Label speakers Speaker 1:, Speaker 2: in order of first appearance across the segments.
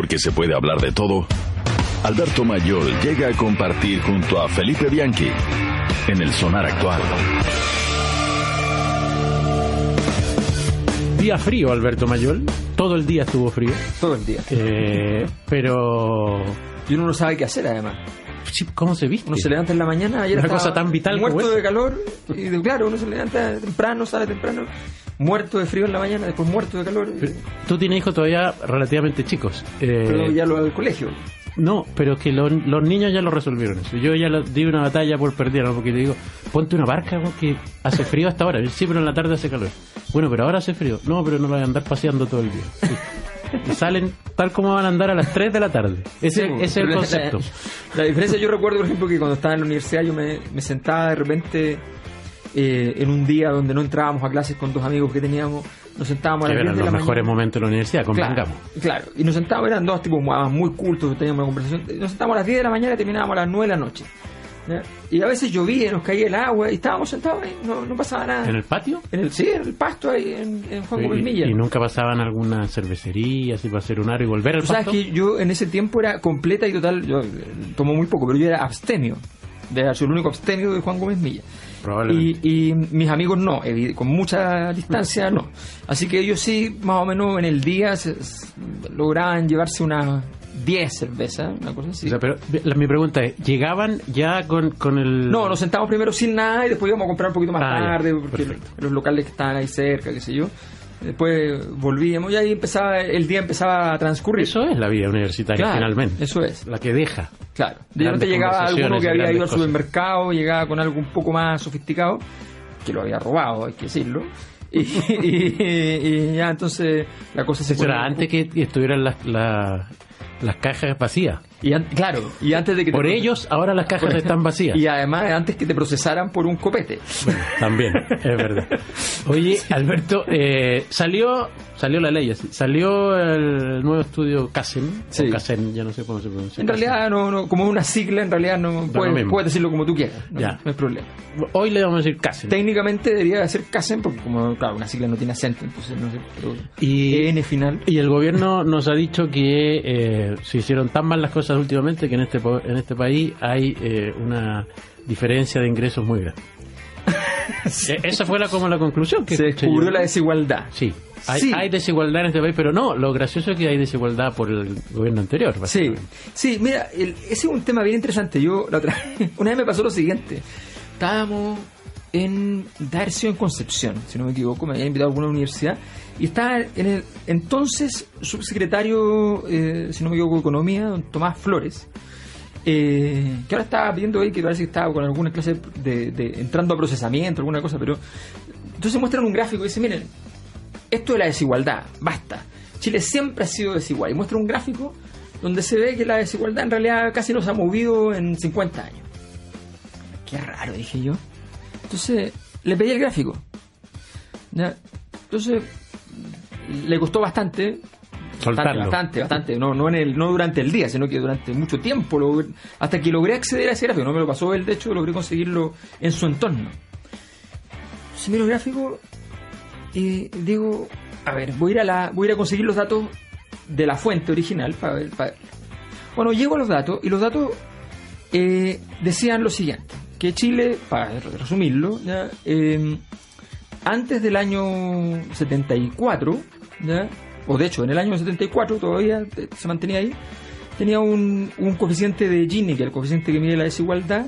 Speaker 1: Porque se puede hablar de todo. Alberto Mayor llega a compartir junto a Felipe Bianchi en el Sonar Actual.
Speaker 2: Día frío, Alberto Mayol. Todo el día estuvo frío.
Speaker 3: Todo el día.
Speaker 2: Eh, pero.
Speaker 3: Y uno no sabe qué hacer además.
Speaker 2: ¿Cómo se viste?
Speaker 3: Uno se levanta en la mañana, ayer
Speaker 2: Una cosa tan vital como
Speaker 3: muerto
Speaker 2: esa.
Speaker 3: de calor, y de- claro, uno se levanta temprano, sale temprano, muerto de frío en la mañana, después muerto de calor,
Speaker 2: Pero Tú tienes hijos todavía relativamente chicos. Eh,
Speaker 3: pero ya lo al colegio.
Speaker 2: No, pero que lo- los niños ya lo resolvieron eso. Yo ya lo- di una batalla por perder, ¿no? porque le digo, ponte una barca ¿no? que hace frío hasta ahora. Sí, pero en la tarde hace calor. Bueno, pero ahora hace frío. No, pero no voy a andar paseando todo el día. Sí. Y salen tal como van a andar a las 3 de la tarde. Ese,
Speaker 3: Sí,
Speaker 2: es el
Speaker 3: la-
Speaker 2: concepto.
Speaker 3: La, diferencia, yo recuerdo, por ejemplo, que cuando estaba en la universidad yo me, me sentaba de repente eh, en un día donde no entrábamos a clases con dos amigos que teníamos, nos sentábamos a las 10
Speaker 2: eran
Speaker 3: de
Speaker 2: los
Speaker 3: la
Speaker 2: mejores
Speaker 3: mañana.
Speaker 2: momentos de la universidad,
Speaker 3: Claro,
Speaker 2: convengamos.
Speaker 3: claro, y nos sentábamos, eran dos tipos muy, cultos, teníamos una conversación. Nos sentábamos a las 10 de la mañana y terminábamos a las 9 de la noche. ¿ya? Y a veces llovía, nos caía el agua y estábamos sentados ahí, no, no pasaba nada.
Speaker 2: ¿En el patio?
Speaker 3: En el, sí, en el pasto ahí en, en Juan Gómez
Speaker 2: Y,
Speaker 3: Milla.
Speaker 2: y nunca pasaban alguna cervecería así para hacer un aro y volver al
Speaker 3: Tú sabes
Speaker 2: pasto.
Speaker 3: que yo en ese tiempo era completa y total, yo eh, tomo muy poco, pero yo era abstemio. De haber sido el único abstemio de Juan Gómez Milla.
Speaker 2: Probablemente.
Speaker 3: Y, y mis amigos no, con mucha distancia no. Así que ellos sí, más o menos en el día, se- lograban llevarse unas 10 cervezas, una cosa así.
Speaker 2: O sea, pero la- mi pregunta es, ¿llegaban ya con, con el...
Speaker 3: No, nos sentamos primero sin nada y después íbamos a comprar un poquito más
Speaker 2: Ah,
Speaker 3: tarde, porque
Speaker 2: Perfecto.
Speaker 3: los locales que estaban ahí cerca, qué sé yo. Después volvíamos y ahí empezaba, el día empezaba a transcurrir.
Speaker 2: Eso es la vida universitaria
Speaker 3: Claro,
Speaker 2: finalmente.
Speaker 3: Eso es.
Speaker 2: La que deja.
Speaker 3: Claro. De repente llegaba alguno que había ido al supermercado, llegaba con algo un poco más sofisticado, que lo había robado, hay que decirlo. Y, y- y ya entonces la cosa se
Speaker 2: Eso era antes que estuvieran las, las, las cajas vacías.
Speaker 3: Y claro, y antes de que
Speaker 2: Por ellos, ahora las cajas
Speaker 3: por-
Speaker 2: están vacías.
Speaker 3: Y además antes que te procesaran por un copete.
Speaker 2: Bueno, también, es verdad. Oye, Alberto, eh, salió salió la ley, salió el nuevo estudio CASEN,
Speaker 3: Sí.
Speaker 2: o CASEN, ya no sé cómo se pronuncia.
Speaker 3: En realidad, no, no, como una sigla, en realidad no puedes, puedes decirlo como tú quieras. No,
Speaker 2: Ya.
Speaker 3: no hay problema.
Speaker 2: Hoy le vamos a decir CASEN.
Speaker 3: Técnicamente debería ser CASEN, porque como, claro, una sigla no tiene acento, entonces no sé, pero
Speaker 2: Y-
Speaker 3: N final.
Speaker 2: Y el gobierno nos ha dicho que eh, se hicieron tan mal las cosas últimamente que en este en este país hay eh, una diferencia de ingresos muy grande. Eh, Esa fue la como la conclusión que
Speaker 3: Se descubrió la desigualdad.
Speaker 2: Sí. Hay,
Speaker 3: Sí.
Speaker 2: hay desigualdad en este país, pero no, lo gracioso es que hay desigualdad por el gobierno anterior.
Speaker 3: Sí, sí, mira, el- ese es un tema bien interesante. Yo la otra una vez me pasó lo siguiente. Estábamos en Darcio en Concepción, si no me equivoco, me habían invitado a alguna universidad y estaba en el entonces subsecretario, eh, si no me equivoco, de Economía, don Tomás Flores, eh, que ahora estaba viendo ahí que parece que estaba con alguna clase de, entrando a procesamiento, alguna cosa, pero entonces muestran un gráfico y dicen, miren, esto de la desigualdad, basta. Chile siempre ha sido desigual. Y muestra un gráfico donde se ve que la desigualdad en realidad casi no se ha movido en 50 años. Qué raro, dije yo. Entonces, le pedí el gráfico. Entonces, le costó bastante. Bastante,
Speaker 2: Soltarlo.
Speaker 3: bastante, bastante. No, no, en el, no durante el día, sino que durante mucho tiempo. logré- hasta que logré acceder a ese gráfico. No me lo pasó él, de hecho, logré conseguirlo en su entorno. Entonces miro el gráfico y digo, a ver, voy a ir a, la, voy a, ir a conseguir los datos de la fuente original para ver. para- Bueno, llego a los datos y los datos eh, decían lo siguiente, que Chile, para resumirlo, ya, eh, antes del año 74, ya, o de hecho en el año 74 todavía se mantenía ahí, tenía un, un coeficiente de Gini, que es el coeficiente que mide la desigualdad,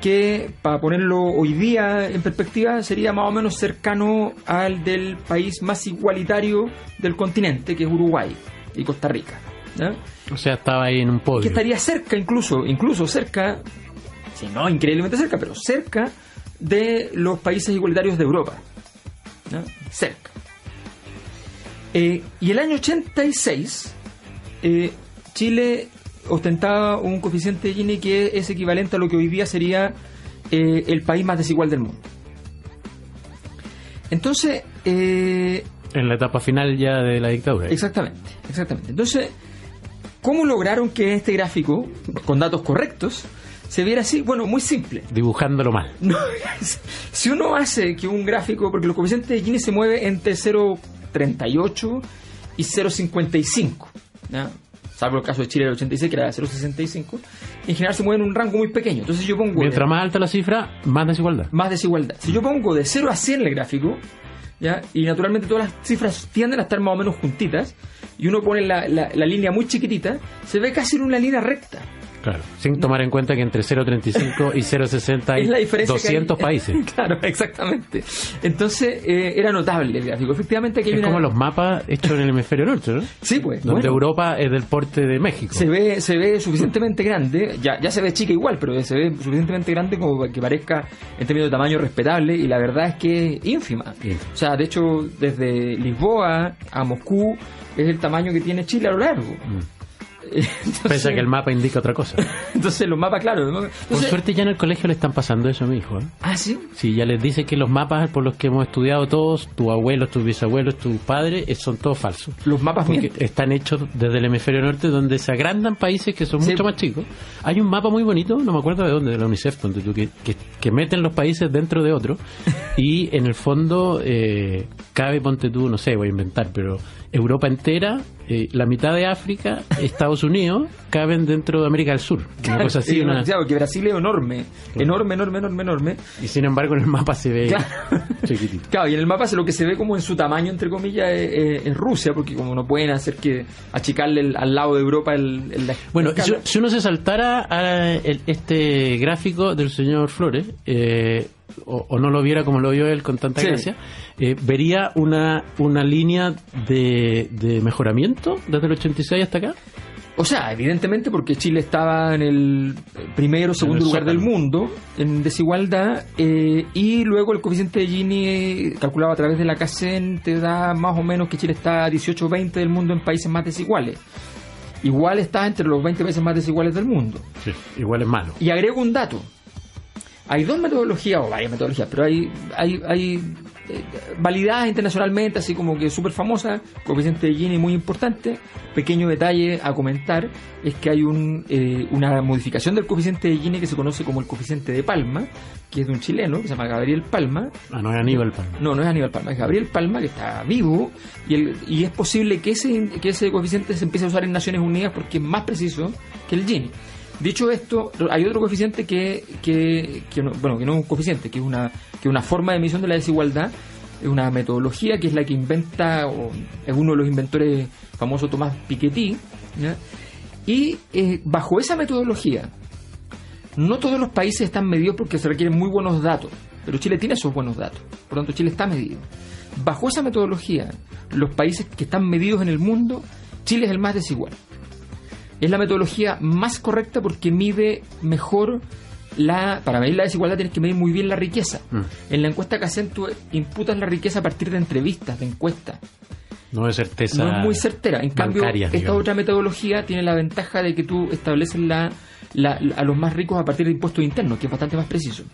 Speaker 3: que para ponerlo hoy día en perspectiva sería más o menos cercano al del país más igualitario del continente, que es Uruguay y Costa Rica. ¿ya?
Speaker 2: O sea, estaba ahí en un
Speaker 3: Que
Speaker 2: podio.
Speaker 3: estaría cerca, incluso, incluso cerca, si no increíblemente cerca, pero cerca de los países igualitarios de Europa. ¿ya? Cerca. Eh, y el año 86, eh, Chile ostentaba un coeficiente de Gini que es equivalente a lo que hoy día sería eh, el país más desigual del mundo. Entonces, eh,
Speaker 2: En la etapa final ya de la dictadura.
Speaker 3: Exactamente, exactamente. Entonces, ¿cómo lograron que este gráfico, con datos correctos, se viera así? Bueno, muy simple.
Speaker 2: Dibujándolo mal.
Speaker 3: No, si uno hace que un gráfico, porque los coeficientes de Gini se mueve entre 0.38 y 0.55, ¿ya? salvo el caso de Chile del 86, que era 0,65, en general se mueve en un rango muy pequeño. Entonces yo pongo...
Speaker 2: Mientras más alta la cifra, más desigualdad.
Speaker 3: Más desigualdad. Si yo pongo de 0 a 100 el gráfico, ¿ya? y naturalmente todas las cifras tienden a estar más o menos juntitas, y uno pone la, la, la línea muy chiquitita, se ve casi en una línea recta.
Speaker 2: Claro, sin tomar en cuenta que entre 0,35 y 0,60 hay
Speaker 3: Es la diferencia que hay.
Speaker 2: 200 países.
Speaker 3: claro, exactamente. Entonces eh, era notable el gráfico. Efectivamente aquí hay
Speaker 2: Es
Speaker 3: una...
Speaker 2: como los mapas hechos en el hemisferio norte, ¿no?
Speaker 3: Sí, pues.
Speaker 2: Donde
Speaker 3: bueno.
Speaker 2: Europa es del porte de México.
Speaker 3: se ve se ve suficientemente grande ya ya se ve chica igual pero se ve suficientemente grande como para que parezca en términos de tamaño respetable y la verdad es que es ínfima
Speaker 2: Ínfima.
Speaker 3: o sea de hecho desde Lisboa a Moscú es el tamaño que tiene Chile a lo largo Entonces-
Speaker 2: Pese a que el mapa indica otra cosa.
Speaker 3: entonces los mapas claro ¿no?
Speaker 2: Por
Speaker 3: Entonces-
Speaker 2: suerte ya en el colegio le están pasando eso a mi hijo. ¿eh?
Speaker 3: ah sí
Speaker 2: Sí, ya les dice que los mapas por los que hemos estudiado todos, tus abuelos, tus bisabuelos, tus padres, eh, son todos falsos.
Speaker 3: los mapas
Speaker 2: Porque
Speaker 3: mienten.
Speaker 2: están hechos desde el hemisferio norte donde se agrandan países que son
Speaker 3: Sí.
Speaker 2: mucho más chicos. Hay un mapa muy bonito, no me acuerdo de dónde, de la UNICEF, donde tú, que, que, que meten los países dentro de otro y en el fondo eh, cabe, ponte tú, no sé, voy a inventar, pero Europa entera, eh, la mitad de África, Estados Unidos, caben dentro de América del Sur. Una cosa así.
Speaker 3: Sí,
Speaker 2: una-
Speaker 3: claro, porque Brasil es enorme enorme enorme enorme enorme
Speaker 2: y sin embargo en el mapa se ve
Speaker 3: Claro.
Speaker 2: chiquitito.
Speaker 3: Claro, y en el mapa se- lo que se ve como en su tamaño, entre comillas, es, es- Rusia, porque como no pueden hacer que achicarle el- al lado de Europa el, el-
Speaker 2: Bueno, si, uno se saltara a el- este gráfico del señor Flores, eh, o, o no lo viera como lo vio él con tanta
Speaker 3: Sí.
Speaker 2: gracia, eh, vería una, una línea de, de mejoramiento desde el 86 hasta acá.
Speaker 3: O sea, evidentemente porque Chile estaba en el primero o segundo lugar del mundo en desigualdad eh, y luego el coeficiente de Gini eh, calculado a través de la CACEN te da más o menos que Chile está a 18 o 20 del mundo en países más desiguales. Igual está entre los 20 países más desiguales del mundo.
Speaker 2: Sí, igual es malo.
Speaker 3: Y agrego un dato. Hay dos metodologías, o varias metodologías, pero hay, hay, hay eh, validadas internacionalmente, así como que súper famosas, coeficiente de Gini muy importante. Pequeño detalle a comentar es que hay un, eh, una modificación del coeficiente de Gini que se conoce como el coeficiente de Palma, que es de un chileno que se llama Gabriel Palma,
Speaker 2: Ah, no es Aníbal Palma.
Speaker 3: no, no es Aníbal Palma, es Gabriel Palma que está vivo y, el- y es posible que ese, que ese coeficiente se empiece a usar en Naciones Unidas porque es más preciso que el Gini. Dicho esto, hay otro coeficiente que, no, bueno, que no es un coeficiente, que es una, que una forma de medición de la desigualdad, es una metodología que es la que inventa, o es uno de los inventores famoso Tomás Piketty, y eh, bajo esa metodología, no todos los países están medidos porque se requieren muy buenos datos, pero Chile tiene esos buenos datos, por lo tanto Chile está medido. Bajo esa metodología, los países que están medidos en el mundo, Chile es el más desigual. Es la metodología más correcta porque mide mejor la... Para medir la desigualdad tienes que medir muy bien la riqueza.
Speaker 2: Mm.
Speaker 3: En la encuesta que hacen tú imputas la riqueza a partir de entrevistas, de encuestas.
Speaker 2: No es certeza.
Speaker 3: No es muy certera. En cambio, esta
Speaker 2: digamos.
Speaker 3: otra metodología tiene la ventaja de que tú estableces la, la- la- a los más ricos a partir de impuestos internos, que es bastante más preciso.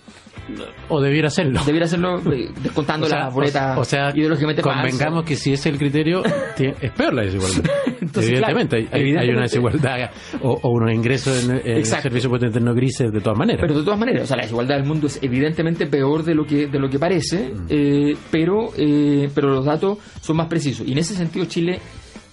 Speaker 2: O debiera serlo.
Speaker 3: Debiera hacerlo eh, descontando
Speaker 2: O sea,
Speaker 3: las boletas
Speaker 2: o sea,
Speaker 3: ideológicamente
Speaker 2: convengamos
Speaker 3: falsas.
Speaker 2: que si ese es el criterio, es peor la desigualdad.
Speaker 3: Entonces,
Speaker 2: evidentemente,
Speaker 3: claro,
Speaker 2: hay, una desigualdad o, o unos ingresos en, en el
Speaker 3: Exacto.
Speaker 2: servicio potente no grises de todas maneras.
Speaker 3: Pero de todas maneras, o sea, la desigualdad del mundo es evidentemente peor de lo que de lo que parece,
Speaker 2: Mm.
Speaker 3: eh, pero eh, pero los datos son más precisos. Y en ese sentido Chile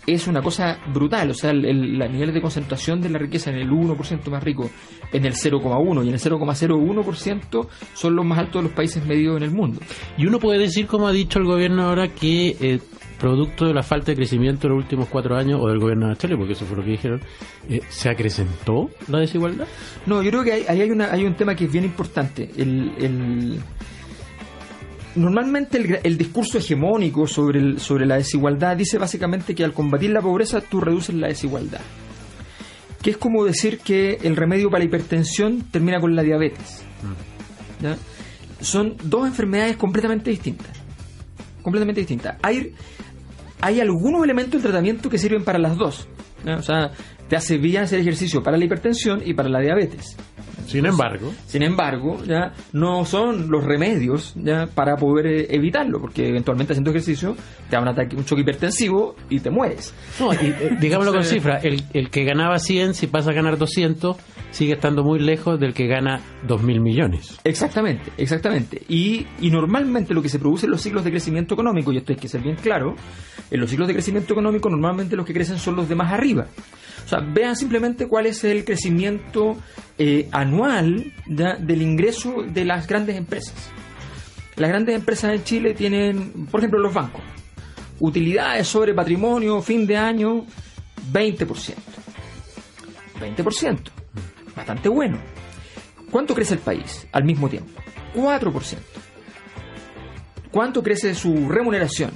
Speaker 3: es una cosa brutal, o sea, el, el- los niveles de concentración de la riqueza en el 1% más rico, en el 0,1 y en el 0,01% son los más altos de los países medios en el mundo.
Speaker 2: Y uno puede decir, como ha dicho el gobierno ahora, que eh, producto de la falta de crecimiento en los últimos cuatro años, o del gobierno de Chile, porque eso fue lo que dijeron, eh, ¿se acrecentó la desigualdad?
Speaker 3: No, yo creo que ahí hay, una, hay un tema que es bien importante. Normalmente el, discurso hegemónico sobre, sobre la desigualdad dice básicamente que al combatir la pobreza tú reduces la desigualdad. Que es como decir que el remedio para la hipertensión termina con la diabetes. Son dos enfermedades completamente distintas. Completamente distintas. Hay, hay algunos elementos del tratamiento que sirven para las dos. O sea, te hace bien hacer ejercicio para la hipertensión y para la diabetes.
Speaker 2: Sin embargo,
Speaker 3: Sin embargo, ya no son los remedios ya para poder eh, evitarlo, porque eventualmente haciendo ejercicio te da un ataque, un choque hipertensivo y te mueres.
Speaker 2: no, y, eh, digámoslo con cifras, el, el que ganaba 100, si pasa a ganar 200, sigue estando muy lejos del que gana 2 mil millones.
Speaker 3: Exactamente, exactamente. Y, y normalmente lo que se produce en los ciclos de crecimiento económico, y esto hay que ser bien claro, en los ciclos de crecimiento económico normalmente los que crecen son los de más arriba. O sea, vean simplemente cuál es el crecimiento eh, anual del ingreso de las grandes empresas. Las grandes empresas en Chile tienen, por ejemplo, los bancos, utilidades sobre patrimonio, fin de año, 20%. 20%. Bastante bueno. ¿Cuánto crece el país al mismo tiempo? 4%. ¿Cuánto crece su remuneración?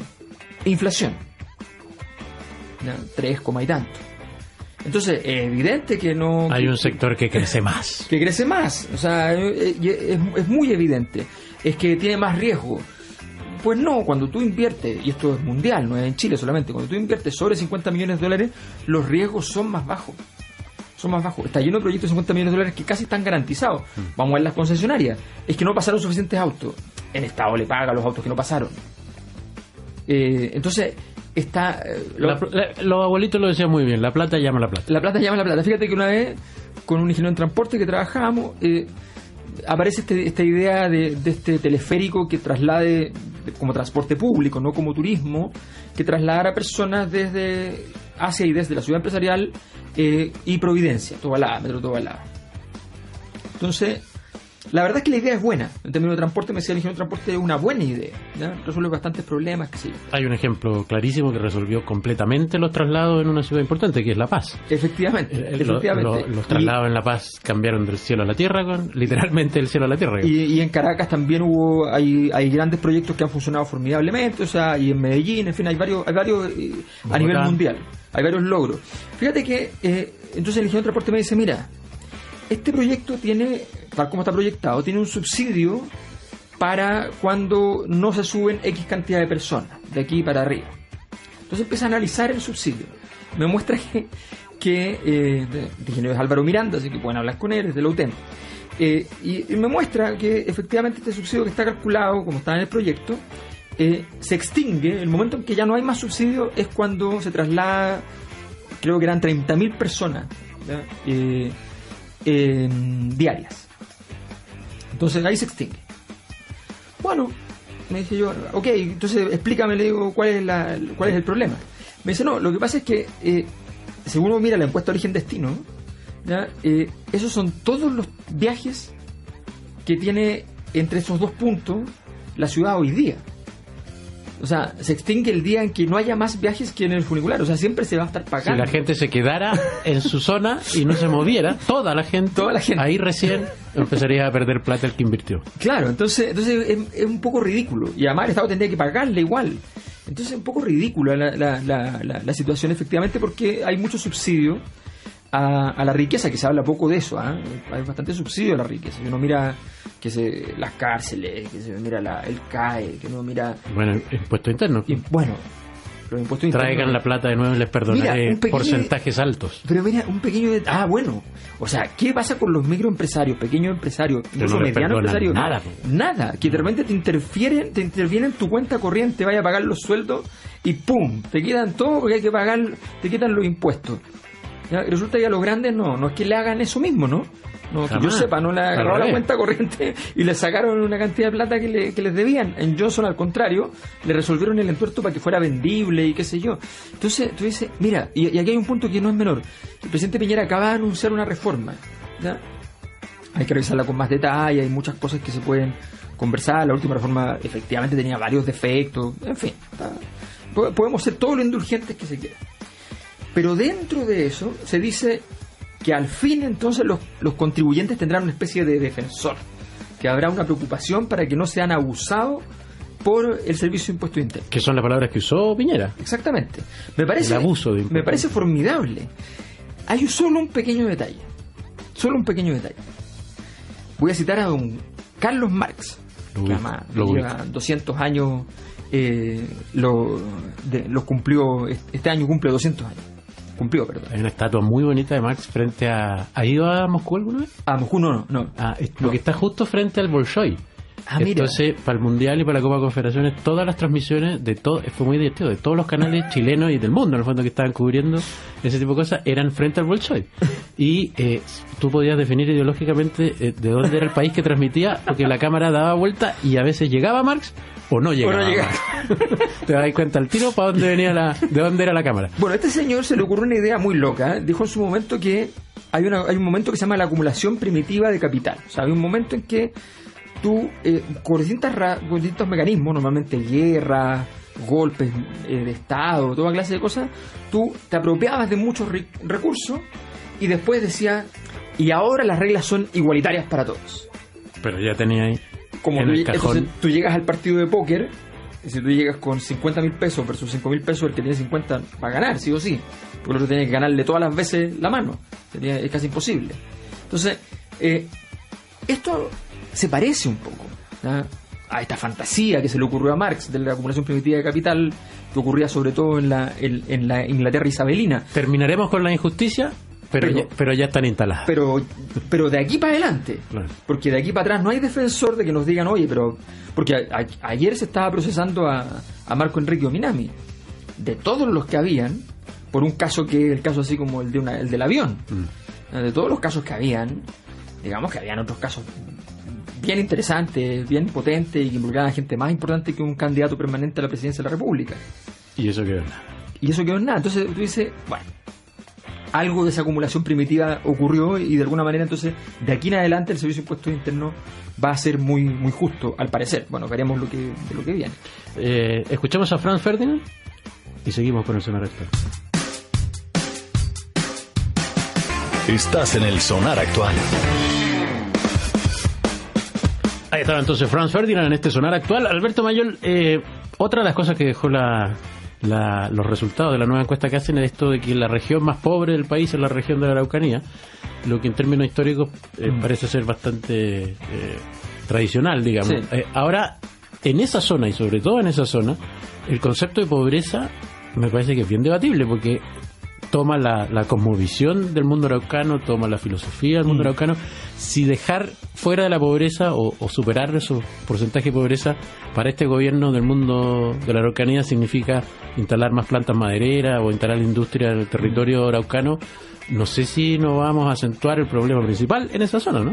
Speaker 3: Inflación. ¿Ya? 3, y tanto. Entonces, es evidente que no...
Speaker 2: Hay un sector que crece más.
Speaker 3: Que crece más. O sea, es, es muy evidente. Es que tiene más riesgo. Pues no, cuando tú inviertes, y esto es mundial, no es en Chile solamente, cuando tú inviertes sobre 50 millones de dólares, los riesgos son más bajos. Son más bajos. Está lleno de proyectos de 50 millones de dólares que casi están garantizados.
Speaker 2: Mm.
Speaker 3: Vamos a ver las concesionarias. Es que no pasaron suficientes autos. El Estado le paga a los autos que no pasaron. Eh, entonces, está... eh, lo-
Speaker 2: La- la- los abuelitos lo decían muy bien, la plata llama la plata.
Speaker 3: la plata llama la plata. Fíjate que una vez, con un ingeniero en transporte que trabajábamos, eh, aparece este- esta idea de, de este teleférico que traslade de- como transporte público, no como turismo, que trasladara personas desde hacia y desde la ciudad empresarial eh, y Providencia, Tobalá, Metro Tobalá. Entonces, la verdad es que la idea es buena. En términos de transporte, me decía el ingeniero de transporte, es una buena idea. ¿ya? Resuelve bastantes problemas, qué sé yo.
Speaker 2: Hay un ejemplo clarísimo que resolvió completamente los traslados en una ciudad importante, que es La Paz.
Speaker 3: Efectivamente,
Speaker 2: Eh,
Speaker 3: efectivamente.
Speaker 2: lo- los
Speaker 3: Y-
Speaker 2: traslados en La Paz cambiaron del cielo a la tierra, con literalmente del cielo a la tierra.
Speaker 3: Y, y en Caracas también hubo hay, hay grandes proyectos que han funcionado formidablemente, o sea, y en Medellín, en fin, hay varios, hay varios eh, a nivel mundial, hay varios logros. Fíjate que eh, entonces el ingeniero de transporte me dice, mira, este proyecto tiene, tal como está proyectado, tiene un subsidio para cuando no se suben X cantidad de personas, de aquí para arriba. Entonces empieza a analizar el subsidio. Me muestra que, que eh, ingeniero es Álvaro Miranda, así que pueden hablar con él, es de la UTEM. Eh, y, me muestra que efectivamente este subsidio que está calculado, como está en el proyecto, eh, se extingue. El momento en que ya no hay más subsidio es cuando se traslada, creo que eran 30.000 personas ¿ya? Diarias. Entonces ahí se extingue. Bueno, me dije yo, ok, entonces explícame, le digo, cuál es, la, cuál es el problema. Me dice, no, lo que pasa es que, eh, según uno mira la encuesta origen-destino. Eh, esos son todos los viajes que tiene entre esos dos puntos la ciudad hoy día. O sea, se extingue el día en que no haya más viajes que en el funicular. O sea, siempre se va a estar
Speaker 2: Si
Speaker 3: pagando.
Speaker 2: la gente se quedara en su zona y no se moviera, toda la gente,
Speaker 3: Toda la gente.
Speaker 2: ahí recién empezaría a perder plata el que invirtió.
Speaker 3: Claro, entonces, entonces es, es un poco ridículo. Y además el Estado tendría que pagarle igual. Entonces es un poco ridícula la, la, la, la- la situación, efectivamente, porque hay mucho subsidio a, a la riqueza, que se habla poco de eso. ¿ah? Hay bastante subsidio a la riqueza. Que uno mira que se, las cárceles, que se mira la, el CAE, que uno mira.
Speaker 2: Bueno, impuesto interno.
Speaker 3: y, bueno, los impuestos
Speaker 2: Traigan
Speaker 3: internos-
Speaker 2: la plata de nuevo y les perdonaré
Speaker 3: Mira, pequeño-
Speaker 2: porcentajes altos.
Speaker 3: Pero mira, un pequeño det- Ah, bueno. O sea, ¿qué pasa con los microempresarios, pequeños empresarios, incluso
Speaker 2: no
Speaker 3: medianos empresarios?
Speaker 2: nada.
Speaker 3: Nada. Que de repente te interfieren, te intervienen en tu cuenta corriente, vaya a pagar los sueldos y ¡pum! Te quitan todo porque hay que pagar, te quitan los impuestos. ¿Ya? Y resulta que a los grandes no, no es que le hagan eso mismo, ¿no? No, que yo sepa, no le agarraron la cuenta corriente y le sacaron una cantidad de plata que, le- que les debían. En Johnson, al contrario, le resolvieron el entuerto para que fuera vendible y qué sé yo. Entonces, tú dices, mira, y, y aquí hay un punto que no es menor. El presidente Piñera acaba de anunciar una reforma. ¿ya? Hay que revisarla con más detalle, hay muchas cosas que se pueden conversar. La última reforma efectivamente tenía varios defectos. En fin, está- podemos ser todo lo indulgentes que se quiera. Pero dentro de eso se dice que al fin entonces los, los contribuyentes tendrán una especie de defensor, que habrá una preocupación para que no sean abusados por el servicio de impuesto interno.
Speaker 2: Que son las palabras que usó Piñera.
Speaker 3: Exactamente. Me parece,
Speaker 2: El abuso de
Speaker 3: me parece formidable. Hay solo un pequeño detalle. Solo un pequeño detalle. Voy a citar a don Carlos Marx,
Speaker 2: Lo
Speaker 3: que además
Speaker 2: lo
Speaker 3: lleva 200 años, eh, lo, de- los cumplió, este año cumple 200 años. Cumplió, perdón.
Speaker 2: Hay una estatua muy bonita de Marx frente a... ¿Ha ido a Moscú alguna vez?
Speaker 3: A Moscú no, no. no.
Speaker 2: Ah, es-
Speaker 3: No.
Speaker 2: Está justo frente al Bolshoi.
Speaker 3: Ah.
Speaker 2: Entonces, para el Mundial y para la Copa de Confederaciones, todas las transmisiones de todo, fue muy divertido, de todos los canales chilenos y del mundo, en el fondo, que estaban cubriendo ese tipo de cosas, eran frente al Bolshoi. Y eh, tú podías definir ideológicamente eh, de dónde era el país que transmitía, porque la cámara daba vuelta y a veces llegaba Marx o no llegaba.
Speaker 3: no llegaba.
Speaker 2: Te das cuenta al tiro para dónde venía la, de dónde era la cámara.
Speaker 3: Bueno, a este señor se le ocurrió una idea muy loca. ¿eh? Dijo en su momento que hay, una, hay un momento que se llama la acumulación primitiva de capital. O sea, hay un momento en que tú, eh, con, distintas con distintos mecanismos, normalmente guerra, golpes eh, de Estado, toda clase de cosas, tú te apropiabas de muchos re- recursos y después decías, y ahora las reglas son igualitarias para todos.
Speaker 2: Pero ya tenía ahí
Speaker 3: Como
Speaker 2: en
Speaker 3: tú,
Speaker 2: el cajón.
Speaker 3: entonces, tú llegas al partido de póker, y si tú llegas con 50 mil pesos versus 5 mil pesos, el que tiene 50 va a ganar, sí o sí. Porque el otro tiene que ganarle todas las veces la mano. Sería, es casi imposible. Entonces, eh, esto se parece un poco ¿ya? a esta fantasía que se le ocurrió a Marx de la acumulación primitiva de capital, que ocurría sobre todo en la, en, en la Inglaterra isabelina.
Speaker 2: Terminaremos con la injusticia, pero,
Speaker 3: Pero-
Speaker 2: ya, pero ya están instaladas.
Speaker 3: Pero, pero de aquí para adelante,
Speaker 2: Claro.
Speaker 3: porque de aquí para atrás no hay defensor de que nos digan, oye, pero. Porque a- a- ayer se estaba procesando a, a Marco Enrique Ominami. De todos los que habían, por un caso que el caso así como el, de una, el del avión.
Speaker 2: Mm.
Speaker 3: De todos los casos que habían, digamos que habían otros casos bien interesantes, bien potentes y que involucraban a gente más importante que un candidato permanente a la presidencia de la República.
Speaker 2: Y eso que verdad.
Speaker 3: Y eso quedó en nada. Entonces tú dices, bueno, algo de esa acumulación primitiva ocurrió y de alguna manera entonces de aquí en adelante el Servicio de Impuestos Internos va a ser muy muy justo, al parecer. Bueno, veremos lo que, de lo que viene.
Speaker 2: Eh, escuchamos a Franz Ferdinand y seguimos con el sonar actual.
Speaker 1: Estás en el sonar actual.
Speaker 2: Ahí estaba entonces Franz Ferdinand en este sonar actual. Alberto Mayol, eh, otra de las cosas que dejó la, la- los resultados de la nueva encuesta que hacen es esto de que la región más pobre del país es la región de la Araucanía, lo que en términos históricos eh,
Speaker 3: Mm.
Speaker 2: parece ser bastante eh, tradicional, digamos.
Speaker 3: Sí.
Speaker 2: Eh, ahora, en esa zona y sobre todo en esa zona, el concepto de pobreza me parece que es bien debatible porque toma la, la cosmovisión del mundo araucano, toma la filosofía del mundo
Speaker 3: Mm.
Speaker 2: araucano, si dejar fuera de la pobreza o, o superar esos porcentajes de pobreza para este gobierno del mundo de la araucanía significa instalar más plantas madereras o instalar industria en el territorio araucano, no sé si no vamos a acentuar el problema principal en esa zona, ¿no?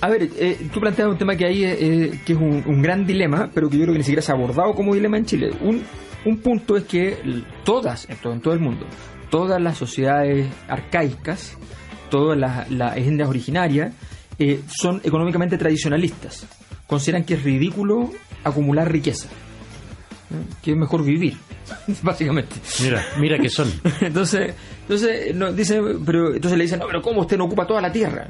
Speaker 3: A ver, eh, tú planteas un tema que ahí eh, que es un, un gran dilema, pero que yo creo que ni siquiera se ha abordado como dilema en Chile. Un, un punto es que todas, en todo, en todo el mundo, todas las sociedades arcaicas, todas las, etnias originarias, eh, son económicamente tradicionalistas. Consideran que es ridículo acumular riqueza, ¿eh? que es mejor vivir, básicamente.
Speaker 2: Mira, mira que son.
Speaker 3: entonces, entonces no, dice, pero entonces le dicen, no, pero ¿cómo usted no ocupa toda la tierra?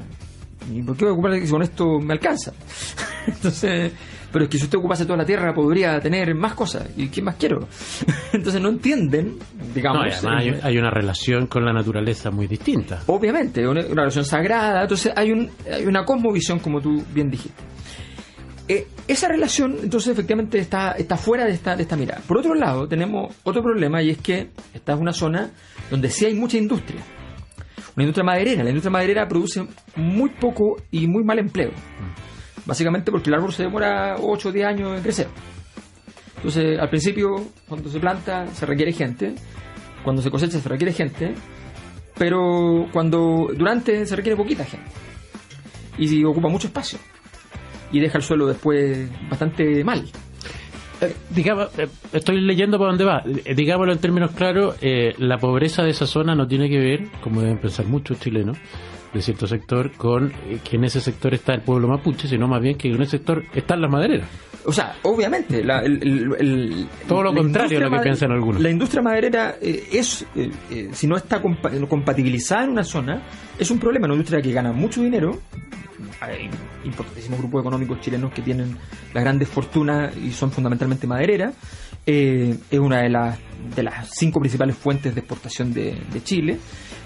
Speaker 3: ¿Y por qué voy a ocupar si con esto me alcanza? entonces, pero es que si usted ocupase toda la tierra podría tener más cosas. ¿Y qué más quiero? entonces no entienden, digamos.
Speaker 2: No, y además hay, hay una relación con la naturaleza muy distinta.
Speaker 3: Obviamente, una, una relación sagrada, entonces hay, un, hay una cosmovisión, como tú bien dijiste. Eh, esa relación, entonces, efectivamente está, está fuera de esta, de esta mirada. Por otro lado, tenemos otro problema y es que esta es una zona donde sí hay mucha industria. Una industria maderera. La industria maderera produce muy poco y muy mal empleo. Básicamente porque el árbol se demora 8 o 10 años en crecer. Entonces, al principio, cuando se planta, se requiere gente. Cuando se cosecha, se requiere gente pero cuando durante se requiere poquita gente y ocupa mucho espacio y deja el suelo después bastante mal
Speaker 2: Eh, eh, estoy leyendo para dónde va. Eh, digámoslo en términos claros, eh, la pobreza de esa zona no tiene que ver, como deben pensar muchos chilenos, de cierto sector, con eh, que en ese sector está el pueblo mapuche, sino más bien que en ese sector están las madereras.
Speaker 3: o sea obviamente la, el- el- el-
Speaker 2: Todo lo contrario a lo que piensan algunos.
Speaker 3: la industria maderera eh, es eh, eh, si no está compa- compatibilizada en una zona es un problema una industria que gana mucho dinero hay importantísimos grupos económicos chilenos que tienen las grandes fortunas y son fundamentalmente madereras. Eh, es una de las, de las cinco principales fuentes de exportación de, de Chile.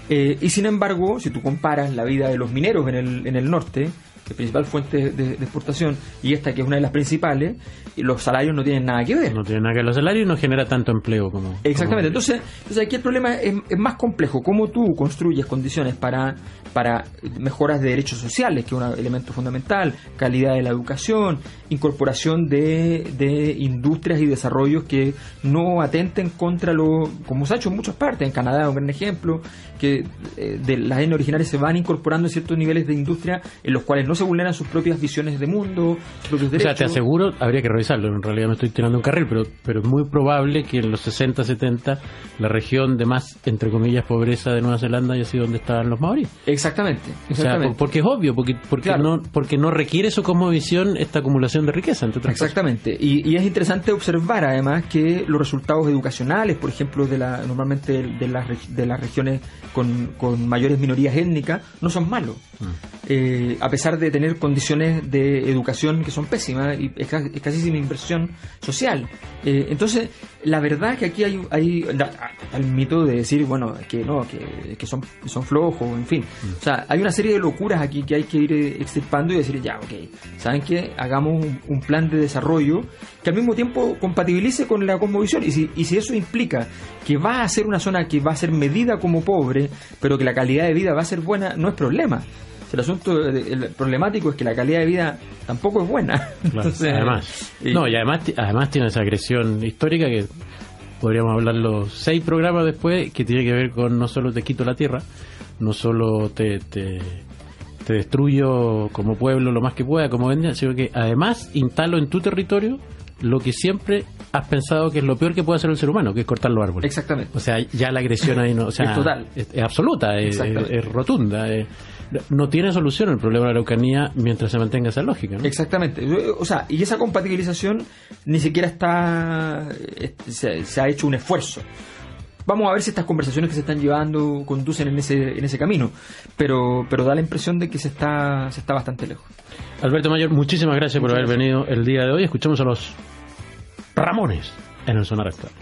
Speaker 3: Eh, y sin embargo, si tú comparas la vida de los mineros en el, en el norte principal fuente de, de exportación, y esta que es una de las principales, y los salarios no tienen nada que ver.
Speaker 2: No tiene nada que ver los salarios y no genera tanto empleo como.
Speaker 3: Exactamente.
Speaker 2: como-
Speaker 3: Entonces, entonces aquí el problema es, es más complejo. ¿Cómo tú construyes condiciones para, para mejoras de derechos sociales, que es un elemento fundamental, calidad de la educación, incorporación de, de industrias y desarrollos que no atenten contra lo, como se ha hecho en muchas partes, en Canadá es un gran ejemplo, que eh, de las etnias originales se van incorporando en ciertos niveles de industria en los cuales no se vulneran sus propias visiones de mundo, sus propios
Speaker 2: O sea,
Speaker 3: derechos.
Speaker 2: te aseguro, habría que revisarlo, en realidad me estoy tirando un carril, pero, pero es muy probable que en los 60, 70 la región de más, entre comillas, pobreza de Nueva Zelanda haya sido donde estaban los maoríes.
Speaker 3: Exactamente,
Speaker 2: O sea,
Speaker 3: exactamente.
Speaker 2: por- porque es obvio, porque, porque,
Speaker 3: Claro.
Speaker 2: no, porque no requiere su cosmovisión esta acumulación de riqueza, entre otras cosas.
Speaker 3: Exactamente. Y, y es interesante observar además que los resultados educacionales, por ejemplo, de la, normalmente de las, de las regiones con, con mayores minorías étnicas, no son malos. Eh, a pesar de tener condiciones de educación que son pésimas y esca- escasísima inversión social. Eh, entonces, la verdad que aquí hay, hay el mito de decir, bueno, que no, que, que son, son flojos, en fin. O sea, hay una serie de locuras aquí que hay que ir eh, extirpando y decir, ya, ok, ¿saben qué? Hagamos un, un plan de desarrollo que al mismo tiempo compatibilice con la cosmovisión. Y si, y si eso implica que va a ser una zona que va a ser medida como pobre, pero que la calidad de vida va a ser buena, no es problema. El asunto el problemático es que la calidad de vida tampoco es buena.
Speaker 2: Claro, además.
Speaker 3: y-
Speaker 2: No, y además, además tiene esa agresión histórica que podríamos hablar los seis programas después, que tiene que ver con no solo te quito la tierra, no solo te, te, te destruyo como pueblo lo más que pueda, como vendia, sino que además instalo en tu territorio lo que siempre has pensado que es lo peor que puede hacer el ser humano, que es cortar los árboles.
Speaker 3: Exactamente.
Speaker 2: O sea, ya la agresión ahí no, o sea,
Speaker 3: Es total.
Speaker 2: es, es absoluta, es rotunda. No tiene solución el problema de la Araucanía mientras se mantenga esa lógica. ¿no?
Speaker 3: Exactamente. O sea, y esa compatibilización ni siquiera está. Se, se ha hecho un esfuerzo. Vamos a ver si estas conversaciones que se están llevando conducen en ese, en ese camino. Pero, pero da la impresión de que se está, se está bastante lejos.
Speaker 2: Alberto Mayor, muchísimas gracias por haber venido el día de hoy. Escuchamos a los Ramones en el Sonar Actual.